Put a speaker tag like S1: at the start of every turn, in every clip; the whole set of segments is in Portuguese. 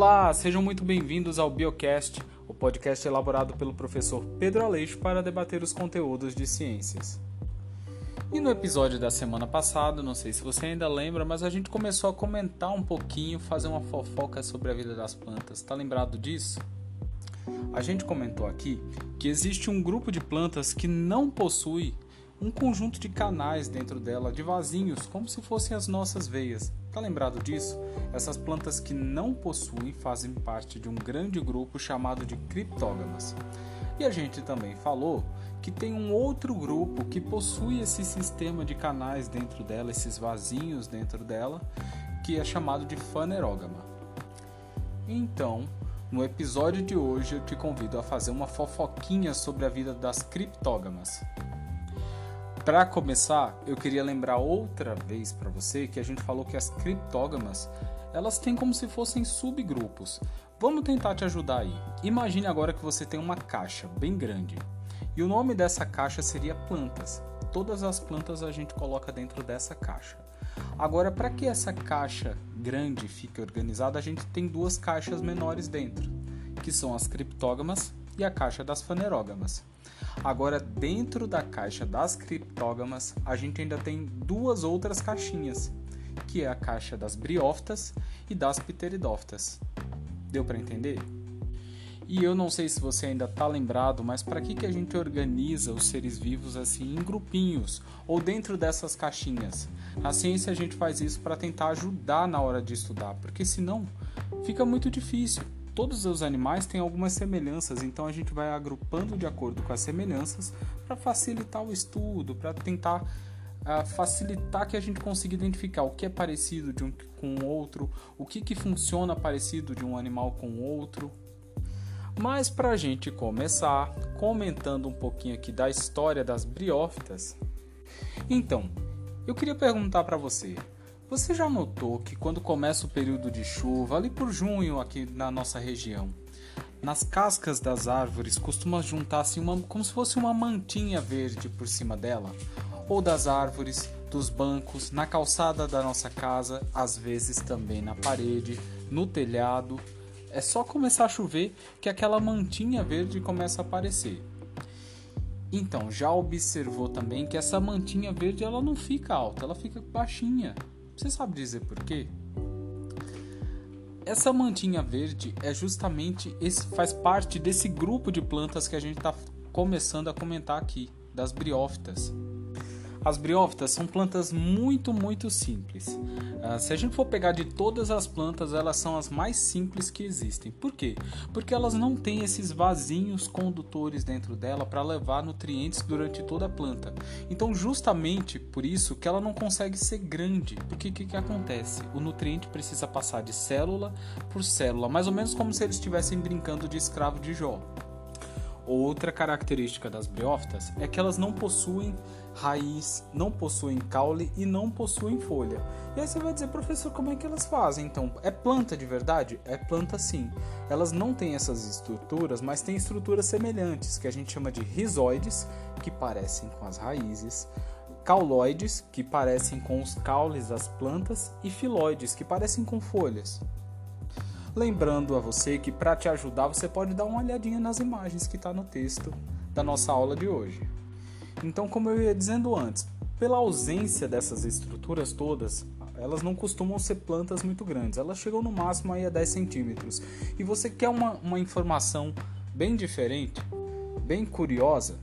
S1: Olá, sejam muito bem-vindos ao Biocast, o podcast elaborado pelo professor Pedro Aleixo para debater os conteúdos de ciências. E no episódio da semana passada, não sei se você ainda lembra, mas a gente começou a comentar um pouquinho, fazer uma fofoca sobre a vida das plantas. Tá lembrado disso? A gente comentou aqui que existe um grupo de plantas que não possui um conjunto de canais dentro dela, de vasinhos, como se fossem as nossas veias. Tá lembrado disso? Essas plantas que não possuem fazem parte de um grande grupo chamado de criptógamas. E a gente também falou que tem um outro grupo que possui esse sistema de canais dentro dela, esses vasinhos dentro dela, que é chamado de fanerógama. Então, no episódio de hoje eu te convido a fazer uma fofoquinha sobre a vida das criptógamas. Para começar, eu queria lembrar outra vez para você que a gente falou que as criptógamas, elas têm como se fossem subgrupos. Vamos tentar te ajudar aí. Imagine agora que você tem uma caixa bem grande. E o nome dessa caixa seria plantas. Todas as plantas a gente coloca dentro dessa caixa. Agora, para que essa caixa grande fique organizada, a gente tem duas caixas menores dentro, que são as criptógamas e a caixa das fanerógamas. Agora, dentro da caixa das criptógamas, a gente ainda tem duas outras caixinhas, que é a caixa das briófitas e das pteridófitas. Deu para entender? E eu não sei se você ainda está lembrado, mas para que, que a gente organiza os seres vivos assim em grupinhos ou dentro dessas caixinhas? Na ciência a gente faz isso para tentar ajudar na hora de estudar, porque senão fica muito difícil todos os animais têm algumas semelhanças, então a gente vai agrupando de acordo com as semelhanças para facilitar o estudo, para tentar uh, facilitar que a gente consiga identificar o que é parecido de um com o outro, o que, que funciona parecido de um animal com o outro. Mas para a gente começar, comentando um pouquinho aqui da história das briófitas, então eu queria perguntar para você, você já notou que quando começa o período de chuva, ali por junho aqui na nossa região, nas cascas das árvores costuma juntar-se uma como se fosse uma mantinha verde por cima dela, ou das árvores, dos bancos, na calçada da nossa casa, às vezes também na parede, no telhado. É só começar a chover que aquela mantinha verde começa a aparecer. Então, já observou também que essa mantinha verde ela não fica alta, ela fica baixinha. Você sabe dizer por quê? Essa mantinha verde é justamente esse faz parte desse grupo de plantas que a gente está começando a comentar aqui, das briófitas. As briófitas são plantas muito, muito simples. Uh, se a gente for pegar de todas as plantas, elas são as mais simples que existem. Por quê? Porque elas não têm esses vasinhos condutores dentro dela para levar nutrientes durante toda a planta. Então, justamente por isso que ela não consegue ser grande. Porque o que, que acontece? O nutriente precisa passar de célula por célula, mais ou menos como se eles estivessem brincando de escravo de Jó. Outra característica das briófitas é que elas não possuem raiz, não possuem caule e não possuem folha. E aí você vai dizer, professor, como é que elas fazem? Então, é planta de verdade? É planta sim. Elas não têm essas estruturas, mas têm estruturas semelhantes, que a gente chama de rizoides, que parecem com as raízes, cauloides, que parecem com os caules das plantas, e filóides, que parecem com folhas. Lembrando a você que para te ajudar você pode dar uma olhadinha nas imagens que está no texto da nossa aula de hoje. Então, como eu ia dizendo antes, pela ausência dessas estruturas todas, elas não costumam ser plantas muito grandes, elas chegam no máximo aí a 10 centímetros. E você quer uma, uma informação bem diferente, bem curiosa,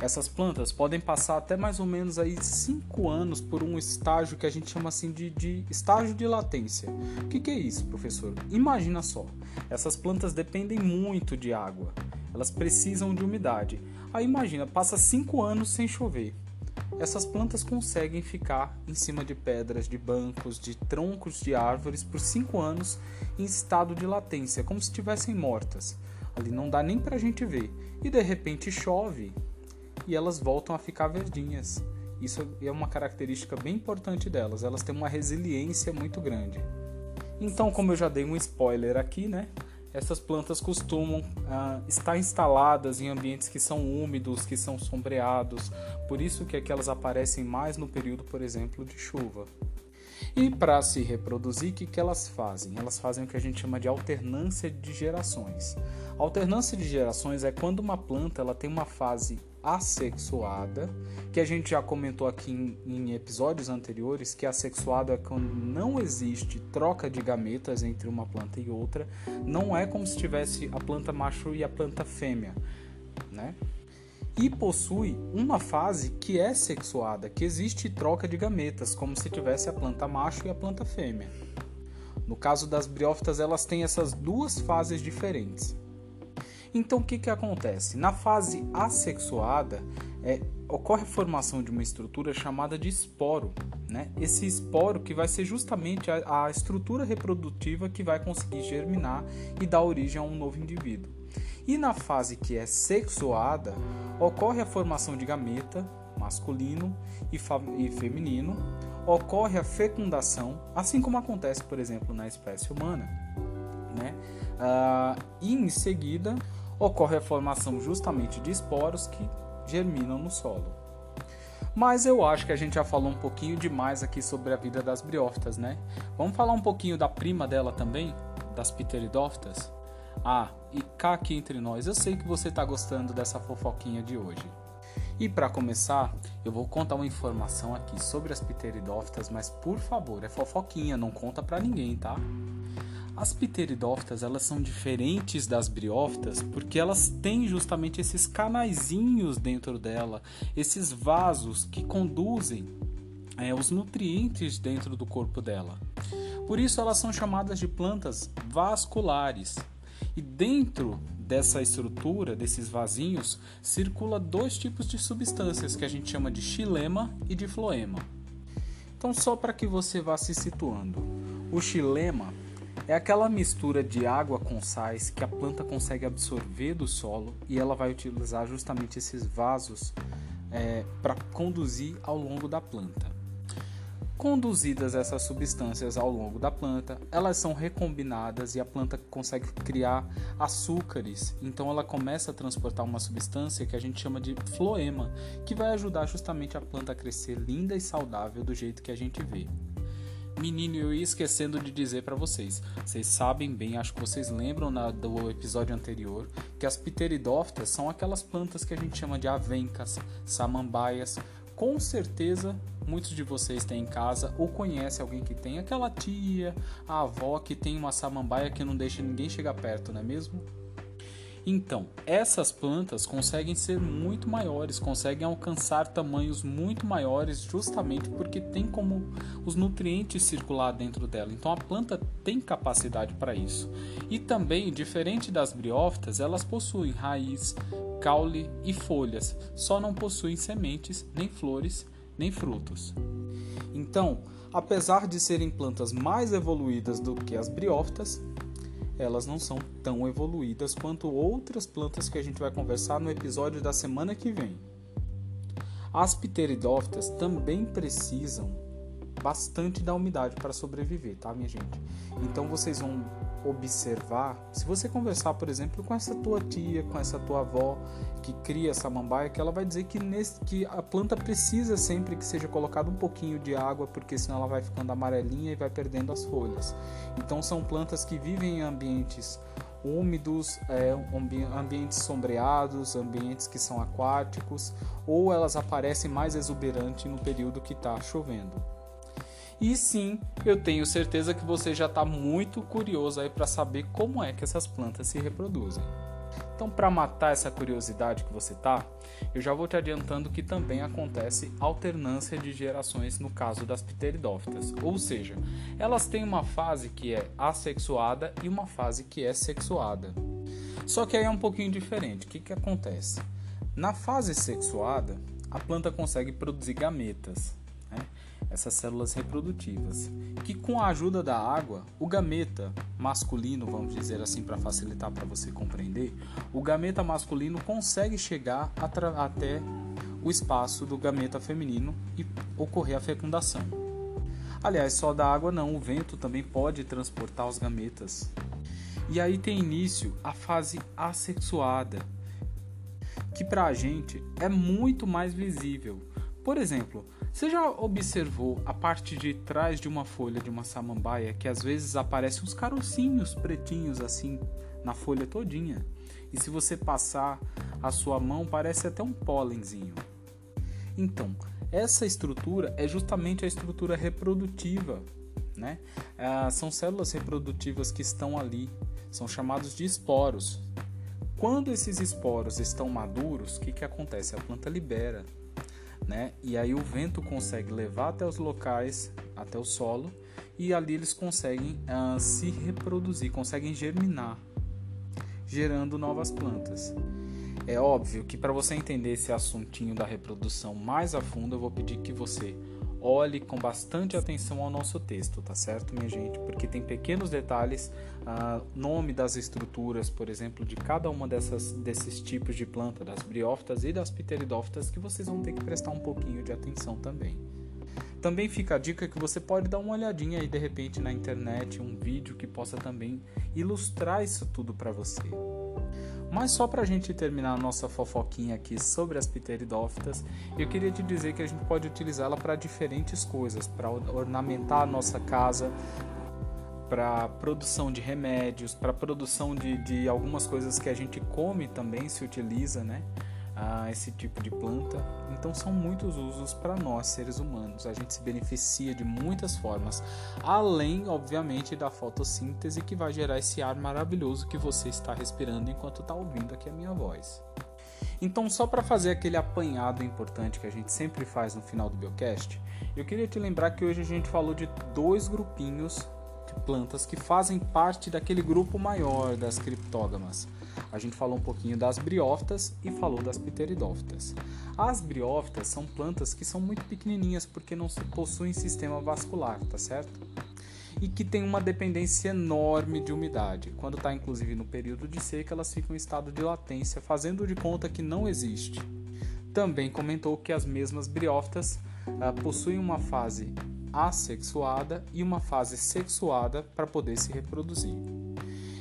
S1: essas plantas podem passar até mais ou menos aí 5 anos por um estágio que a gente chama assim de, de estágio de latência. O que, que é isso, professor? Imagina só, essas plantas dependem muito de água, elas precisam de umidade. Aí imagina, passa 5 anos sem chover. Essas plantas conseguem ficar em cima de pedras, de bancos, de troncos de árvores por 5 anos em estado de latência, como se estivessem mortas. Ali não dá nem pra gente ver. E de repente chove e elas voltam a ficar verdinhas. Isso é uma característica bem importante delas, elas têm uma resiliência muito grande. Então, como eu já dei um spoiler aqui, né? Essas plantas costumam ah, estar instaladas em ambientes que são úmidos, que são sombreados, por isso que, é que elas aparecem mais no período, por exemplo, de chuva. E para se reproduzir, o que, que elas fazem? Elas fazem o que a gente chama de alternância de gerações. alternância de gerações é quando uma planta ela tem uma fase assexuada, que a gente já comentou aqui em, em, episódios anteriores, que assexuado é quando não existe troca de gametas entre uma planta e outra, não é como se tivesse a planta macho e a planta fêmea, né? E possui uma fase que é sexuada, que existe troca de gametas, como se tivesse a planta macho e a planta fêmea. No caso das briófitas, elas têm essas duas fases diferentes. Então o que, que acontece? Na fase assexuada, é, ocorre a formação de uma estrutura chamada de esporo. Né? Esse esporo que vai ser justamente a, a estrutura reprodutiva que vai conseguir germinar e dar origem a um novo indivíduo. E na fase que é sexuada, ocorre a formação de gameta masculino e, e feminino, ocorre a fecundação, assim como acontece, por exemplo, na espécie humana. Né? Uh, e em seguida ocorre a formação justamente de esporos que germinam no solo. Mas eu acho que a gente já falou um pouquinho demais aqui sobre a vida das briófitas, né? Vamos falar um pouquinho da prima dela também, das pteridófitas? Ah, e cá aqui entre nós, eu sei que você está gostando dessa fofoquinha de hoje. E para começar, eu vou contar uma informação aqui sobre as pteridófitas, mas por favor, é fofoquinha, não conta para ninguém, tá? As pteridófitas elas são diferentes das briófitas porque elas têm justamente esses canaizinhos dentro dela, esses vasos que conduzem é, os nutrientes dentro do corpo dela. Por isso elas são chamadas de plantas vasculares. E dentro dessa estrutura, desses vasinhos, circula dois tipos de substâncias que a gente chama de xilema e de floema. Então, só para que você vá se situando, o xilema é aquela mistura de água com sais que a planta consegue absorver do solo e ela vai utilizar justamente esses vasos é, para conduzir ao longo da planta. Conduzidas essas substâncias ao longo da planta, elas são recombinadas e a planta consegue criar açúcares. Então ela começa a transportar uma substância que a gente chama de floema, que vai ajudar justamente a planta a crescer linda e saudável do jeito que a gente vê. Menino, eu ia esquecendo de dizer para vocês. Vocês sabem bem, acho que vocês lembram na, do episódio anterior, que as pteridófitas são aquelas plantas que a gente chama de avencas, samambaias. Com certeza, muitos de vocês têm em casa ou conhecem alguém que tem aquela tia, a avó que tem uma samambaia que não deixa ninguém chegar perto, não é mesmo? Então, essas plantas conseguem ser muito maiores, conseguem alcançar tamanhos muito maiores justamente porque tem como os nutrientes circular dentro dela. Então a planta tem capacidade para isso. E também, diferente das briófitas, elas possuem raiz, caule e folhas, só não possuem sementes, nem flores, nem frutos. Então, apesar de serem plantas mais evoluídas do que as briófitas, elas não são tão evoluídas quanto outras plantas que a gente vai conversar no episódio da semana que vem. As pteridófitas também precisam bastante da umidade para sobreviver, tá, minha gente? Então vocês vão observar, se você conversar, por exemplo, com essa tua tia, com essa tua avó que cria essa mambaia, que ela vai dizer que, nesse, que a planta precisa sempre que seja colocado um pouquinho de água, porque senão ela vai ficando amarelinha e vai perdendo as folhas. Então são plantas que vivem em ambientes úmidos, é, ambientes sombreados, ambientes que são aquáticos, ou elas aparecem mais exuberantes no período que está chovendo. E sim, eu tenho certeza que você já está muito curioso aí para saber como é que essas plantas se reproduzem. Então, para matar essa curiosidade que você tá, eu já vou te adiantando que também acontece alternância de gerações no caso das pteridófitas, ou seja, elas têm uma fase que é assexuada e uma fase que é sexuada. Só que aí é um pouquinho diferente. O que, que acontece? Na fase sexuada, a planta consegue produzir gametas, essas células reprodutivas, que com a ajuda da água, o gameta masculino, vamos dizer assim para facilitar para você compreender, o gameta masculino consegue chegar até o espaço do gameta feminino e ocorrer a fecundação. Aliás, só da água não, o vento também pode transportar os gametas. E aí tem início a fase assexuada, que para a gente é muito mais visível. Por exemplo, Você já observou a parte de trás de uma folha de uma samambaia que às vezes aparecem uns carocinhos pretinhos assim na folha todinha? E se você passar a sua mão, parece até um pólenzinho. Então, essa estrutura é justamente a estrutura reprodutiva, né? Ah, são células reprodutivas que estão ali, são chamados de esporos. Quando esses esporos estão maduros, o que, que acontece? A planta libera, né? E aí o vento consegue levar até os locais, até o solo, e ali eles conseguem ah, se reproduzir, conseguem germinar, gerando novas plantas. É óbvio que para você entender esse assuntinho da reprodução mais a fundo, eu vou pedir que você olhe com bastante atenção ao nosso texto, tá certo, minha gente? Porque tem pequenos detalhes, uh, nome das estruturas, por exemplo, de cada uma dessas, desses tipos de planta, das briófitas e das pteridófitas, que vocês vão ter que prestar um pouquinho de atenção também. Também fica a dica que você pode dar uma olhadinha aí de repente na internet, um vídeo que possa também ilustrar isso tudo para você. Mas só para a gente terminar a nossa fofoquinha aqui sobre as pteridófitas, eu queria te dizer que a gente pode utilizá-la para diferentes coisas, para ornamentar a nossa casa, para produção de remédios, para produção de, de algumas coisas que a gente come também se utiliza, né? A esse tipo de planta. Então são muitos usos para nós seres humanos. A gente se beneficia de muitas formas, além, obviamente, da fotossíntese que vai gerar esse ar maravilhoso que você está respirando enquanto está ouvindo aqui a minha voz. Então, só para fazer aquele apanhado importante que a gente sempre faz no final do Biocast, eu queria te lembrar que hoje a gente falou de dois grupinhos de plantas que fazem parte daquele grupo maior das criptógamas. A gente falou um pouquinho das briófitas e falou das pteridófitas. As briófitas são plantas que são muito pequenininhas porque não possuem sistema vascular, tá certo? E que tem uma dependência enorme de umidade. Quando está inclusive no período de seca, elas ficam em estado de latência, fazendo de conta que não existe. Também comentou que as mesmas briófitas ah, possuem uma fase assexuada e uma fase sexuada para poder se reproduzir.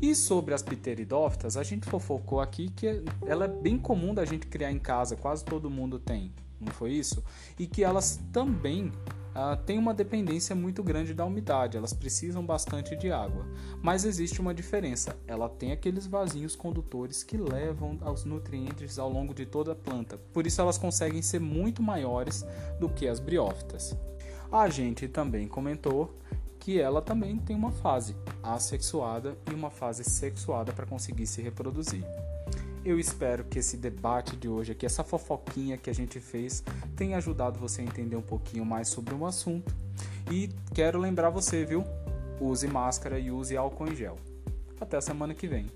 S1: E sobre as pteridófitas, a gente fofocou aqui que ela é bem comum da gente criar em casa, quase todo mundo tem, não foi isso? E que elas também Uh, têm uma dependência muito grande da umidade, elas precisam bastante de água. Mas existe uma diferença: ela tem aqueles vasinhos condutores que levam os nutrientes ao longo de toda a planta, por isso elas conseguem ser muito maiores do que as briófitas. A gente também comentou que ela também tem uma fase assexuada e uma fase sexuada para conseguir se reproduzir. Eu espero que esse debate de hoje aqui, essa fofoquinha que a gente fez, tenha ajudado você a entender um pouquinho mais sobre o assunto. E quero lembrar você, viu? Use máscara e use álcool em gel. Até a semana que vem.